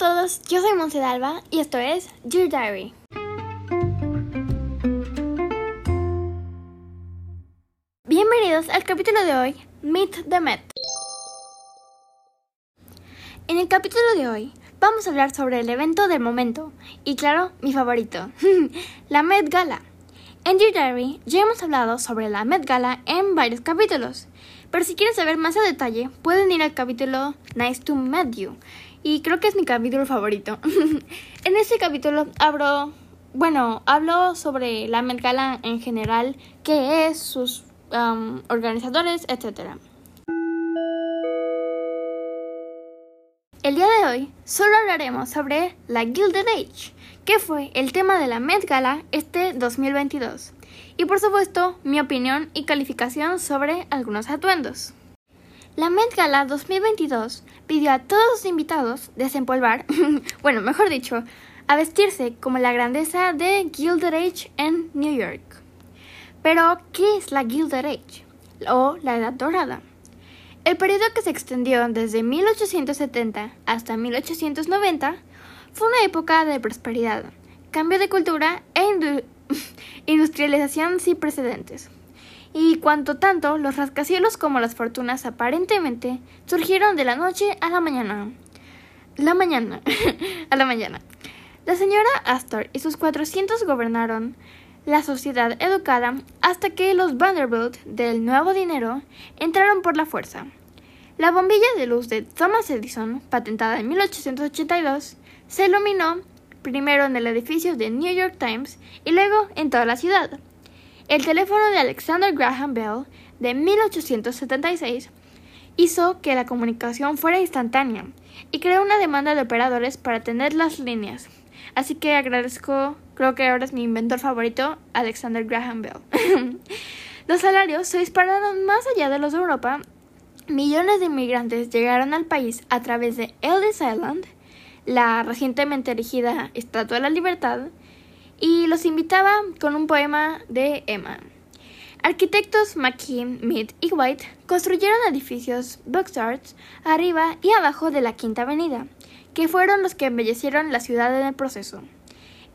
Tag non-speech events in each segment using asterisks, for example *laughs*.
todos, yo soy Monse Alba y esto es Dear Diary. Bienvenidos al capítulo de hoy, Meet the Met. En el capítulo de hoy vamos a hablar sobre el evento del momento y claro, mi favorito, *laughs* la Met Gala. En Dear Diary ya hemos hablado sobre la Met Gala en varios capítulos, pero si quieren saber más a detalle pueden ir al capítulo Nice to Meet You y creo que es mi capítulo favorito. *laughs* en este capítulo hablo, bueno, hablo sobre la Met Gala en general, qué es, sus organizadores, etc. El día de hoy solo hablaremos sobre la Gilded Age, que fue el tema de la Met Gala este 2022, y por supuesto mi opinión y calificación sobre algunos atuendos. La Met Gala 2022 pidió a todos los invitados desempolvar, *laughs* bueno, mejor dicho, a vestirse como la grandeza de Gilded Age en New York. Pero, ¿qué es la Gilded Age? O la Edad Dorada. El periodo que se extendió desde 1870 hasta 1890 fue una época de prosperidad, cambio de cultura e *laughs* industrialización sin precedentes. Y cuanto tanto, los rascacielos como las fortunas aparentemente surgieron de la noche a la mañana. La mañana. *laughs* a la mañana. La señora Astor y sus 400 gobernaron la sociedad educada hasta que los Vanderbilt del nuevo dinero entraron por la fuerza. La bombilla de luz de Thomas Edison, patentada en 1882, se iluminó primero en el edificio de New York Times y luego en toda la ciudad. El teléfono de Alexander Graham Bell de 1876 hizo que la comunicación fuera instantánea y creó una demanda de operadores para tener las líneas. Así que agradezco, creo que ahora es mi inventor favorito, Alexander Graham Bell. *laughs* los salarios se dispararon más allá de los de Europa. Millones de inmigrantes llegaron al país a través de Ellis Island, la recientemente erigida Estatua de la Libertad, y los invitaba con un poema de Emma. Arquitectos McKean, Mead y White construyeron edificios Arts arriba y abajo de la Quinta Avenida, que fueron los que embellecieron la ciudad en el proceso.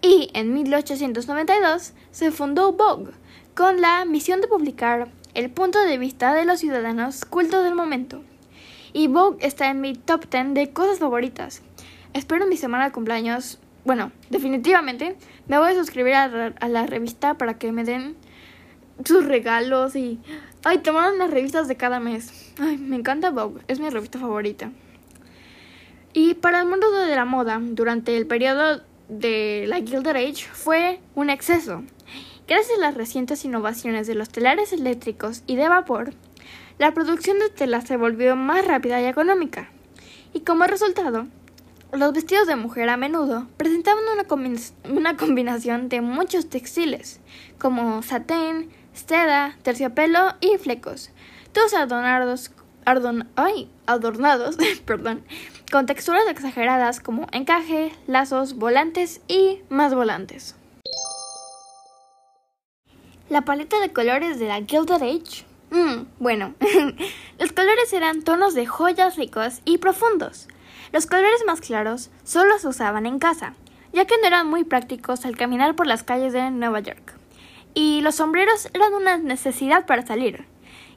Y en 1892 se fundó Vogue, con la misión de publicar el punto de vista de los ciudadanos cultos del momento. Y Vogue está en mi top 10 de cosas favoritas. Espero mi semana de cumpleaños, bueno, definitivamente, me voy a suscribir a, la revista para que me den sus regalos y... Ay, tomaron las revistas de cada mes. Ay, me encanta Vogue, es mi revista favorita. Y para el mundo de la moda, durante el periodo de la Gilded Age, fue un exceso. Gracias a las recientes innovaciones de los telares eléctricos y de vapor, la producción de tela se volvió más rápida y económica. Y como resultado, los vestidos de mujer a menudo presentaban una, combinación de muchos textiles, como satén, seda, terciopelo y flecos, todos adornados, adornados *laughs* perdón, con texturas exageradas como encaje, lazos, volantes y más volantes. La paleta de colores de la Gilded Age. Mm, bueno, *laughs* los colores eran tonos de joyas ricos y profundos. Los colores más claros solo se usaban en casa, ya que no eran muy prácticos al caminar por las calles de Nueva York. Y los sombreros eran una necesidad para salir,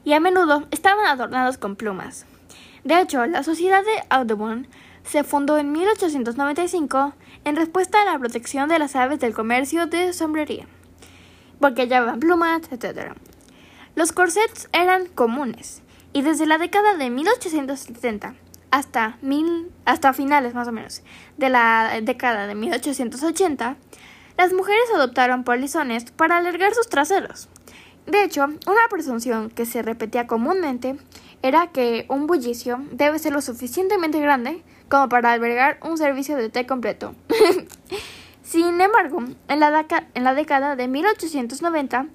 y a menudo estaban adornados con plumas. De hecho, la Sociedad de Audubon se fundó en 1895 en respuesta a la protección de las aves del comercio de sombrería, porque llevaban plumas, etc. Los corsets eran comunes, y desde la década de 1870 hasta, mil, hasta finales más o menos de la década de 1880, las mujeres adoptaron polizones para alargar sus traseros. De hecho, una presunción que se repetía comúnmente era que un bullicio debe ser lo suficientemente grande como para albergar un servicio de té completo. *laughs* Sin embargo, en la, en la década de 1890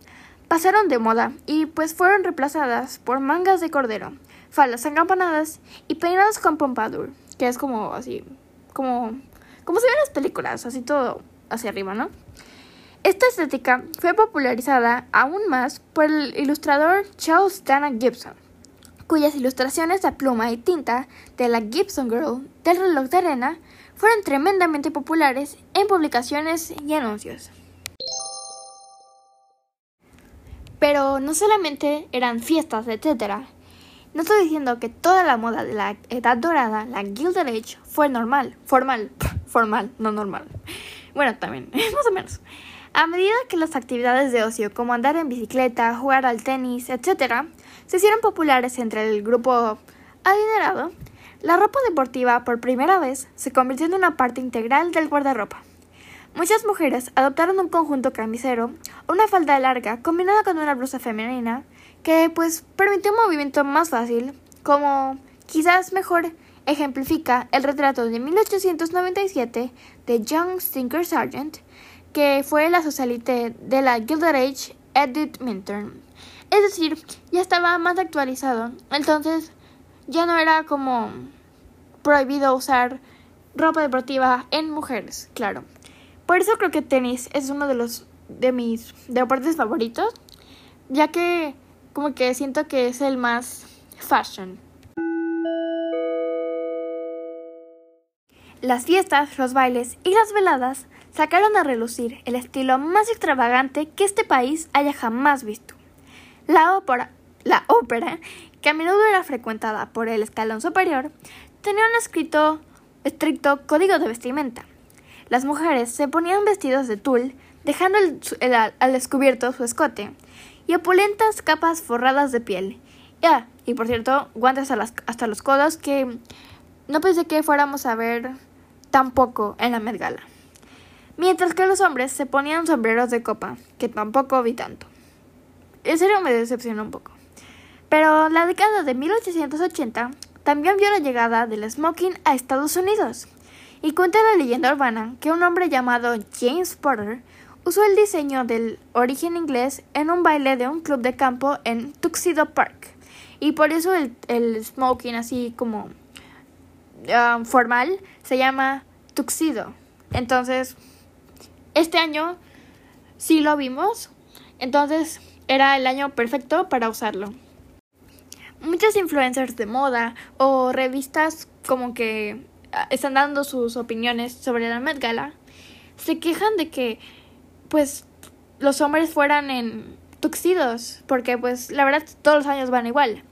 pasaron de moda y pues fueron reemplazadas por mangas de cordero, faldas encampanadas y peinados con pompadour, que es como así, como, como se ven en las películas, así todo hacia arriba, ¿no? Esta estética fue popularizada aún más por el ilustrador Charles Dana Gibson, cuyas ilustraciones a pluma y tinta de la Gibson Girl del reloj de arena fueron tremendamente populares en publicaciones y anuncios. Pero no solamente eran fiestas, etc. No estoy diciendo que toda la moda de la Edad Dorada, la Gilded Age, fue normal, formal, *laughs* formal, no normal. Bueno, también, *laughs* más o menos. A medida que las actividades de ocio, como andar en bicicleta, jugar al tenis, etc., se hicieron populares entre el grupo adinerado, la ropa deportiva por primera vez se convirtió en una parte integral del guardarropa. Muchas mujeres adoptaron un conjunto camisero una falda larga combinada con una blusa femenina que pues permitió un movimiento más fácil, como quizás mejor ejemplifica el retrato de 1897 de John Stinker Sargent, que fue la socialite de la Gilded Age Edith Minturn. Es decir, ya estaba más actualizado, entonces ya no era como prohibido usar ropa deportiva en mujeres, claro. Por eso creo que tenis es uno de los de mis deportes favoritos, ya que como que siento que es el más fashion. Las fiestas, los bailes y las veladas sacaron a relucir el estilo más extravagante que este país haya jamás visto. La ópera, la ópera, que a menudo era frecuentada por el escalón superior, tenía un escrito estricto código de vestimenta las mujeres se ponían vestidos de tul, dejando al descubierto su escote, y opulentas capas forradas de piel. Ah, y por cierto, guantes hasta los codos que no pensé que fuéramos a ver tampoco en la Met Gala. Mientras que los hombres se ponían sombreros de copa, que tampoco vi tanto. En serio me decepcionó un poco. Pero la década de 1880 también vio la llegada del smoking a Estados Unidos. Y cuenta la leyenda urbana que un hombre llamado James Porter usó el diseño del origen inglés en un baile de un club de campo en Tuxedo Park. Y por eso el, smoking así como ah, formal se llama Tuxedo. Entonces, este año sí lo vimos. Entonces era el año perfecto para usarlo. Muchos influencers de moda o revistas como que están dando sus opiniones sobre la Met Gala, se quejan de que, pues, los hombres fueran en tuxidos, porque, pues, la verdad, todos los años van igual.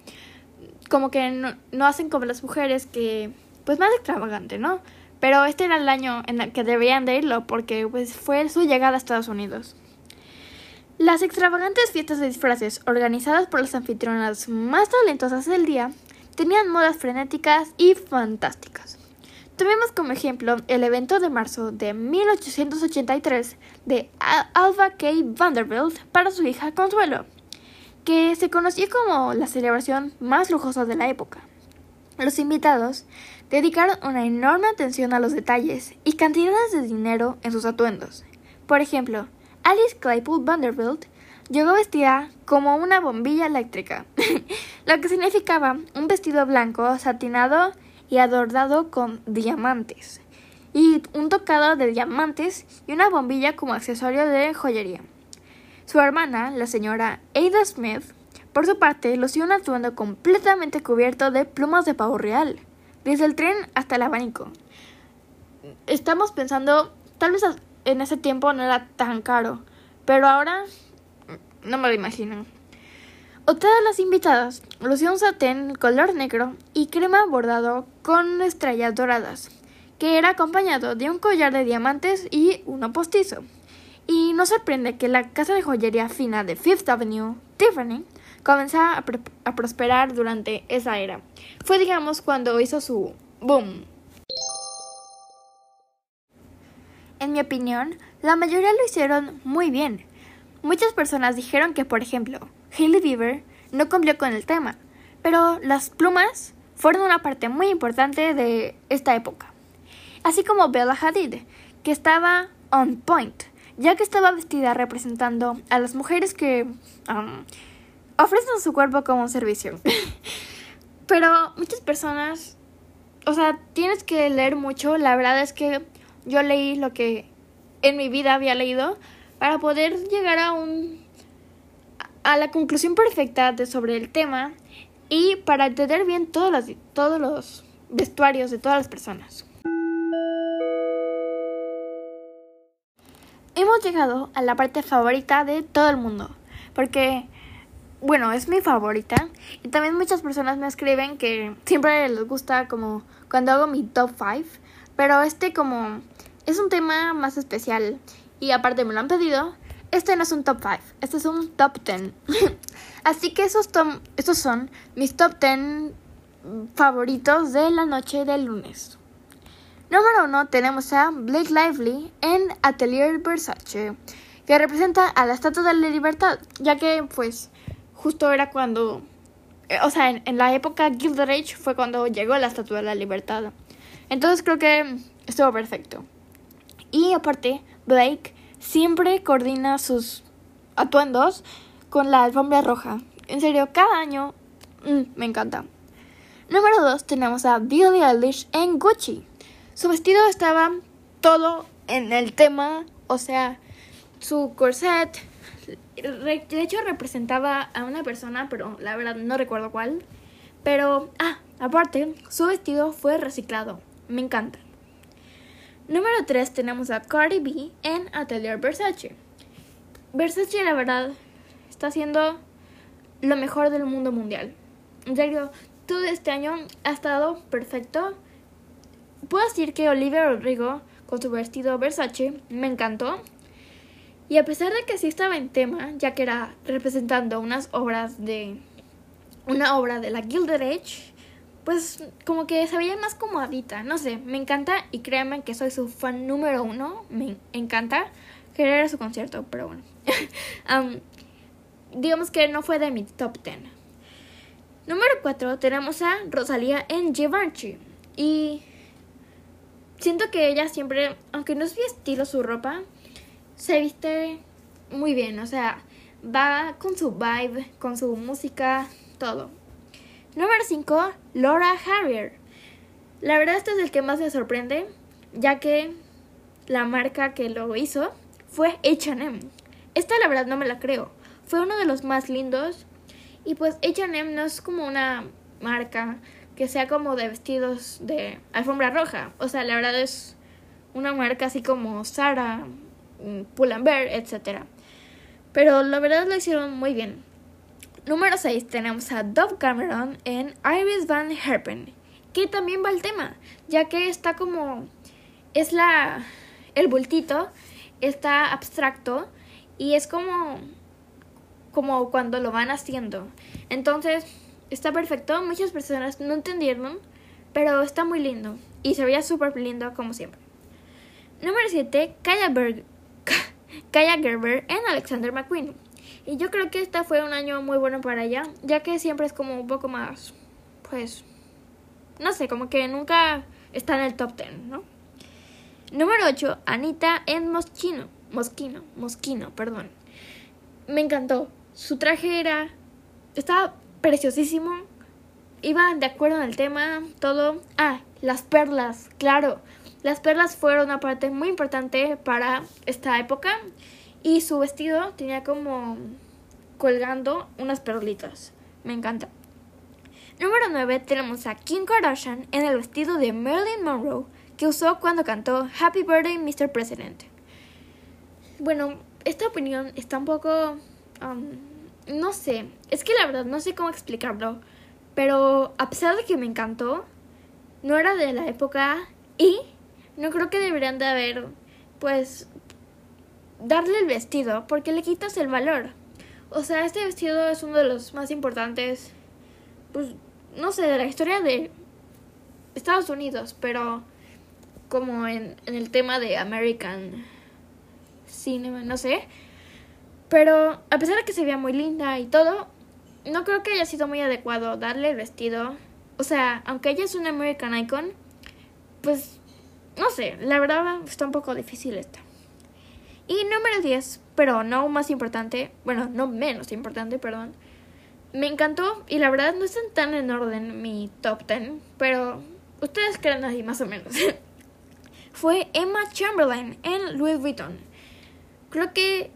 Como que no, hacen como las mujeres que, pues, más extravagante, ¿no? Pero este era el año en el que deberían de irlo, porque, pues, fue su llegada a Estados Unidos. Las extravagantes fiestas de disfraces organizadas por las anfitrionas más talentosas del día tenían modas frenéticas y fantásticas. Tomemos como ejemplo el evento de marzo de 1883 de Alva K. Vanderbilt para su hija Consuelo, que se conoció como la celebración más lujosa de la época. Los invitados dedicaron una enorme atención a los detalles y cantidades de dinero en sus atuendos. Por ejemplo, Alice Claypool Vanderbilt llegó vestida como una bombilla eléctrica, *laughs* lo que significaba un vestido blanco satinado y adornado con diamantes, y un tocado de diamantes y una bombilla como accesorio de joyería. Su hermana, la señora Ada Smith, por su parte, lució un atuendo completamente cubierto de plumas de pavo real, desde el tren hasta el abanico. Estamos pensando, tal vez en ese tiempo no era tan caro, pero ahora no me lo imagino. Otra de las invitadas lució un satén color negro y crema bordado con estrellas doradas, que era acompañado de un collar de diamantes y uno postizo. Y no sorprende que la casa de joyería fina de Fifth Avenue, Tiffany, comenzara a, a prosperar durante esa era. Fue, digamos, cuando hizo su boom. En mi opinión, la mayoría lo hicieron muy bien. Muchas personas dijeron que, por ejemplo, Hailey Bieber no cumplió con el tema, pero las plumas fueron una parte muy importante de esta época. Así como Bella Hadid, que estaba on point, ya que estaba vestida representando a las mujeres que um, ofrecen su cuerpo como un servicio. *laughs* pero muchas personas, o sea, tienes que leer mucho. La verdad es que yo leí lo que en mi vida había leído para poder llegar a un a la conclusión perfecta de sobre el tema y para entender bien todos los, todos los vestuarios de todas las personas. Hemos llegado a la parte favorita de todo el mundo, porque, bueno, es mi favorita y también muchas personas me escriben que siempre les gusta como cuando hago mi top 5, pero este como es un tema más especial y aparte me lo han pedido, este no es un top 5, este es un top 10. *laughs* Así que esos, son mis top 10 favoritos de la noche del lunes. Número 1 tenemos a Blake Lively en Atelier Versace, que representa a la Estatua de la Libertad, ya que pues justo era cuando, eh, o sea, en, la época Gilded Age fue cuando llegó la Estatua de la Libertad. Entonces creo que estuvo perfecto. Y aparte, Blake siempre coordina sus atuendos con la alfombra roja. En serio, cada año mm, me encanta. Número 2 tenemos a Billie Eilish en Gucci. Su vestido estaba todo en el tema, o sea, su corset. De hecho, representaba a una persona, pero la verdad no recuerdo cuál. Pero, ah, aparte, su vestido fue reciclado. Me encanta. Número 3 tenemos a Cardi B en Atelier Versace. Versace, la verdad, está haciendo lo mejor del mundo mundial. En serio, todo este año ha estado perfecto puedo decir que Olivia Rodrigo, con su vestido Versace, me encantó. Y a pesar de que sí estaba en tema, ya que era representando unas obras de. una obra de la Gilded Age, pues como que se veía más comodita. No sé, me encanta y créanme que soy su fan número uno. Me encanta querer a su concierto, pero bueno. *laughs* digamos que no fue de mi top 10. Número 4 tenemos a Rosalía en Givenchy. Y siento que ella siempre, aunque no es mi estilo su ropa, se viste muy bien, o sea, va con su vibe, con su música, todo. Número 5, Laura Harrier. La verdad este es el que más me sorprende, ya que la marca que lo hizo fue H&M. Esta la verdad no me la creo. Fue uno de los más lindos y pues H&M no es como una marca que sea como de vestidos de alfombra roja. O sea, la verdad es una marca así como Zara, mm, Pull&Bear, etc. Pero la verdad lo hicieron muy bien. Número 6 tenemos a Dove Cameron en Iris Van Herpen, que también va al tema, ya que está como es la el bultito está abstracto y es como como cuando lo van haciendo. Entonces, Está perfecto, muchas personas no entendieron, pero está muy lindo y se veía súper lindo como siempre. Número 7, Kaya, *laughs* Kaya Gerber en Alexander McQueen. Y yo creo que este fue un año muy bueno para ella, ya que siempre es como un poco más, pues, no sé, como que nunca está en el top 10, ¿no? Número 8, Anita en Moschino, Mosquino, Mosquino, perdón. Me encantó. Su traje era, estaba preciosísimo. Iba de acuerdo en el tema, todo. Ah, las perlas, claro. Las perlas fueron una parte muy importante para esta época. Y su vestido tenía como colgando unas perlitas. Me encanta. Número 9 tenemos a Kim Kardashian en el vestido de Marilyn Monroe que usó cuando cantó Happy Birthday Mr. President. Bueno, esta opinión está un poco um, no sé, es que la verdad no sé cómo explicarlo, pero a pesar de que me encantó, no era de la época y no creo que deberían de haber, pues, darle el vestido porque le quitas el valor. O sea, este vestido es uno de los más importantes, pues, no sé, de la historia de Estados Unidos, pero como en, el tema de American Cinema, no sé. Pero a pesar de que se veía muy linda y todo, no creo que haya sido muy adecuado darle el vestido. O sea, aunque ella es una American Icon, pues no sé, la verdad está un poco difícil esta. Y número 10, pero no más importante, bueno, no menos importante, perdón. Me encantó y la verdad no están tan en orden mi top 10, pero ustedes creen así más o menos. *laughs* Fue Emma Chamberlain en Louis Vuitton. Creo que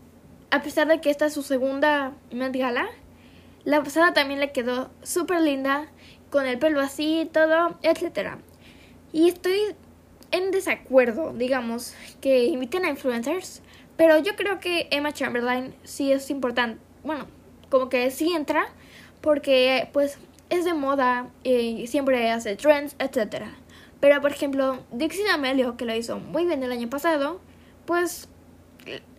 a pesar de que esta es su segunda Met Gala, la pasada también le quedó súper linda, con el pelo así y todo, etc. Y estoy en desacuerdo, digamos, que inviten a influencers Pero yo creo que Emma Chamberlain sí es importante. Bueno, como que sí entra porque pues es de moda y siempre hace trends, etc. Pero por ejemplo, Dixie D'Amelio, que lo hizo muy bien el año pasado, pues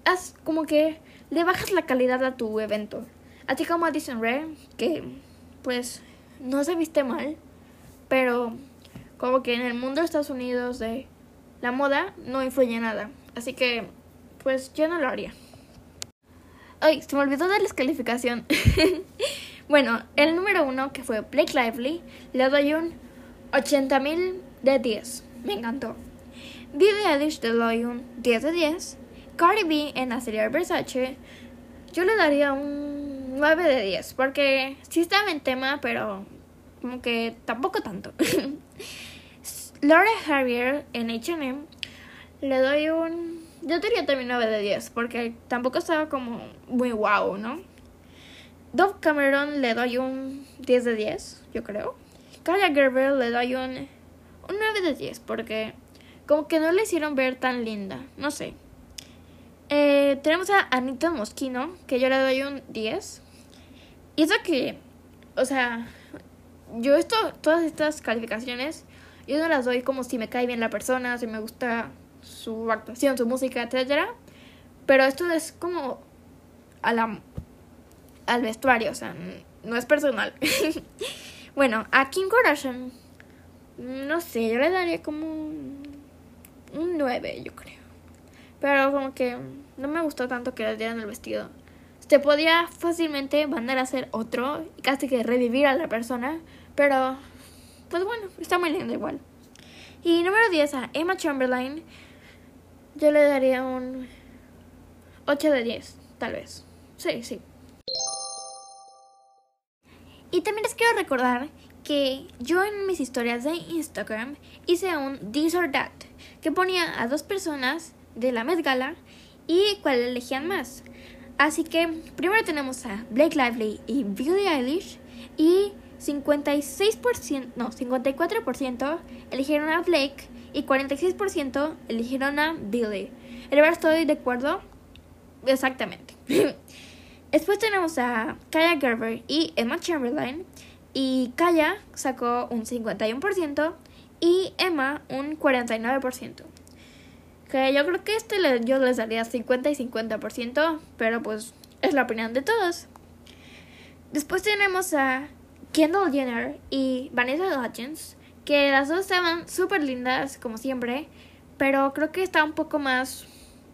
es como que le bajas la calidad a tu evento. Así como Addison Rae, que pues no se viste mal, pero como que en el mundo de Estados Unidos de la moda no influye nada. Así que pues yo no lo haría. Ay, se me olvidó la calificación. *laughs* bueno, el número uno, que fue Blake Lively, le doy un 80.000 de 10. Me encantó. Billie Eilish le doy un 10 de 10. Cardi B en la serie Versace, yo le daría un 9 de 10. Porque sí estaba en tema, pero como que tampoco tanto. *laughs* Laura Harrier en HM le doy un yo diría también 9 de 10, porque tampoco estaba como muy wow, ¿no? Dove Cameron le doy un 10 de 10, yo creo. Kaya Gerber le doy un, un 9 de 10, porque como que no le hicieron ver tan linda, no sé. Eh, tenemos a Anita Moschino, que yo le doy un 10. Y eso que, o sea, yo esto, todas estas calificaciones, yo no las doy como si me cae bien la persona, si me gusta su actuación, su música, etcétera. Pero esto es como a la, al vestuario, o sea, no es personal. *laughs* bueno, a Kim Kardashian, no sé, yo le daría como un, un 9, yo creo. Pero como que no me gustó tanto que le dieran el vestido. Se podía fácilmente mandar a hacer otro y casi que revivir a la persona, pero pues bueno, está muy lindo igual. Y número 10 a Emma Chamberlain. Yo le daría un 8 de 10, tal vez. Sí, sí. Y también les quiero recordar que yo en mis historias de Instagram hice un This or That, que ponía a dos personas de la Met Gala y cuál elegían más. Así que primero tenemos a Blake Lively y Billie Eilish y 56%, no, 54% eligieron a Blake y 46% eligieron a Billy. El verdad estoy de acuerdo exactamente. *laughs* Después tenemos a Kaya Gerber y Emma Chamberlain. Y Kaya sacó un 51% y Emma un 49%. Que yo creo que este yo les daría 50 y 50%, pero pues es la opinión de todos. Después tenemos a Kendall Jenner y Vanessa Hudgens que las dos estaban súper lindas, como siempre, pero creo que está un poco más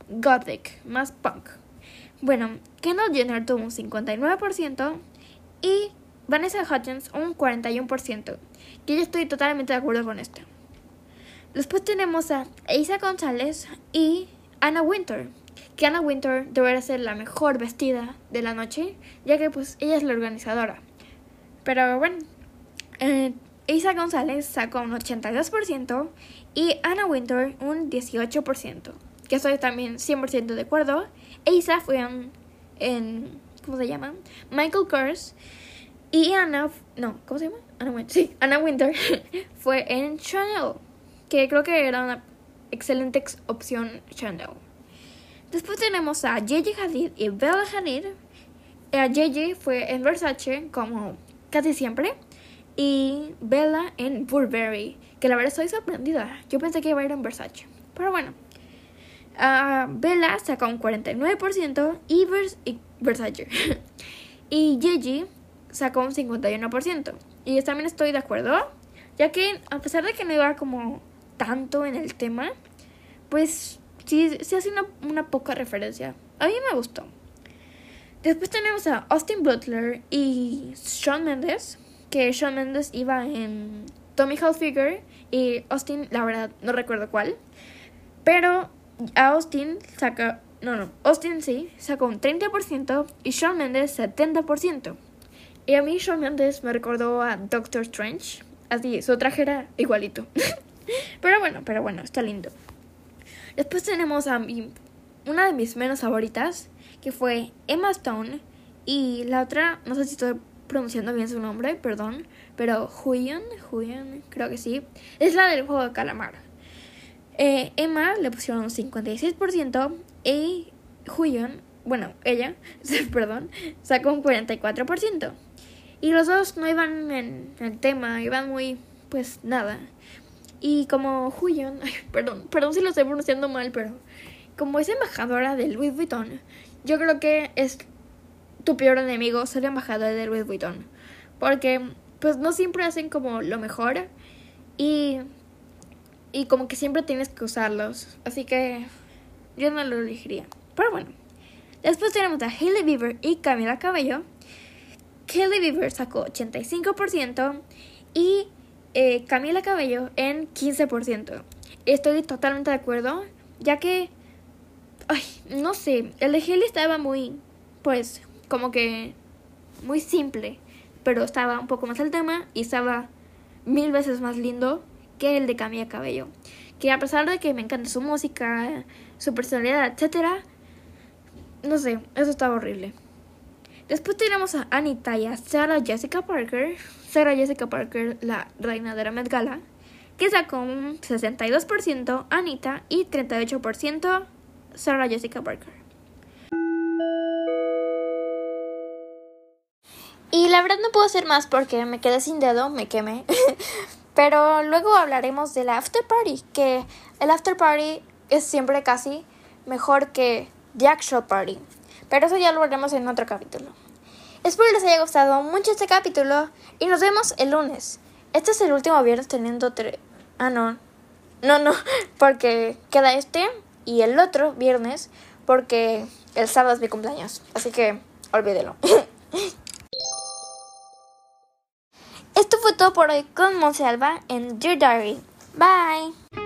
gothic, más punk. Bueno, Kendall Jenner tuvo un 59% y Vanessa Hudgens un 41%, que yo estoy totalmente de acuerdo con esto. Después tenemos a Isa González y Anna Winter, que Anna Winter debería ser la mejor vestida de la noche, ya que pues ella es la organizadora. Pero bueno, eh, Isa González sacó un 82% y Anna Winter un 18%, que estoy también 100% de acuerdo. Isa fue en, ¿cómo se llama? Michael Kors y Anna, no, ¿cómo se llama? Anna Winter, sí, Anna Winter *laughs* fue en Chanel, que creo que era una excelente opción Chanel. Después tenemos a Gigi Hadid y Bella Hadid. Eh, Gigi fue en Versace como casi siempre y Bella en Burberry, que la verdad estoy sorprendida. Yo pensé que iba a ir en Versace. Pero bueno. Uh, Bella sacó un 49% y, Versace. *laughs* y Gigi sacó un 51%. Y también estoy de acuerdo, ya que a pesar de que no iba como tanto en el tema, pues sí, sí hace una, una poca referencia. A mí me gustó. Después tenemos a Austin Butler y Shawn Mendes, que Shawn Mendes iba en Tommy Hilfiger y Austin, la verdad, no recuerdo cuál. Pero Austin saca, no, no, Austin sí, sacó un 30% y Shawn Mendes 70%. Y a mí Shawn Mendes me recordó a Doctor Strange. Así, su traje era igualito. *laughs* pero bueno, pero bueno, está lindo. Después tenemos a una de mis menos favoritas, que fue Emma Stone. Y la otra, no sé si estoy pronunciando bien su nombre, perdón, pero Huyan, Huyan, creo que sí, es la del juego de calamar. Eh, Emma le pusieron un 56% y Huyon, bueno, ella, *laughs* perdón, sacó un 44%. Y los dos no iban en el tema, iban muy, pues nada. Y como Huyon, *laughs* perdón, perdón si lo estoy pronunciando mal, pero como es embajadora de Louis Vuitton, yo creo que es tu peor enemigo ser embajadora de Louis Vuitton. Porque pues no siempre hacen como lo mejor y, y como que siempre tienes que usarlos. Así que yo no lo elegiría. Pero bueno. Después tenemos a Hailey Bieber y Camila Cabello. Hailey Bieber sacó 85% y eh, Camila Cabello en 15%. Estoy totalmente de acuerdo, ya que, ay, no sé, el de Hailey estaba muy, pues, como que muy simple, pero estaba un poco más al tema y estaba mil veces más lindo que el de Camila Cabello. Que a pesar de que me encanta su música, su personalidad, etcétera, no sé, eso estaba horrible. Después tenemos a Anita y a Sarah Jessica Parker. Sarah Jessica Parker, la reina de la Met Gala, que sacó un 62% Anita y 38% Sarah Jessica Parker. Y la verdad no puedo hacer más porque me quedé sin dedo, me quemé. *laughs* Pero luego hablaremos del after party, que el after party es siempre casi mejor que the actual party. Pero eso ya lo veremos en otro capítulo. Espero les haya gustado mucho este capítulo y nos vemos el lunes. Este es el último viernes teniendo tres... Ah, no. No, no, *laughs* porque queda este y el otro viernes porque el sábado es mi cumpleaños. Así que olvídelo. *laughs* Esto fue todo por hoy con Monse Alba en Dear Diary. Bye.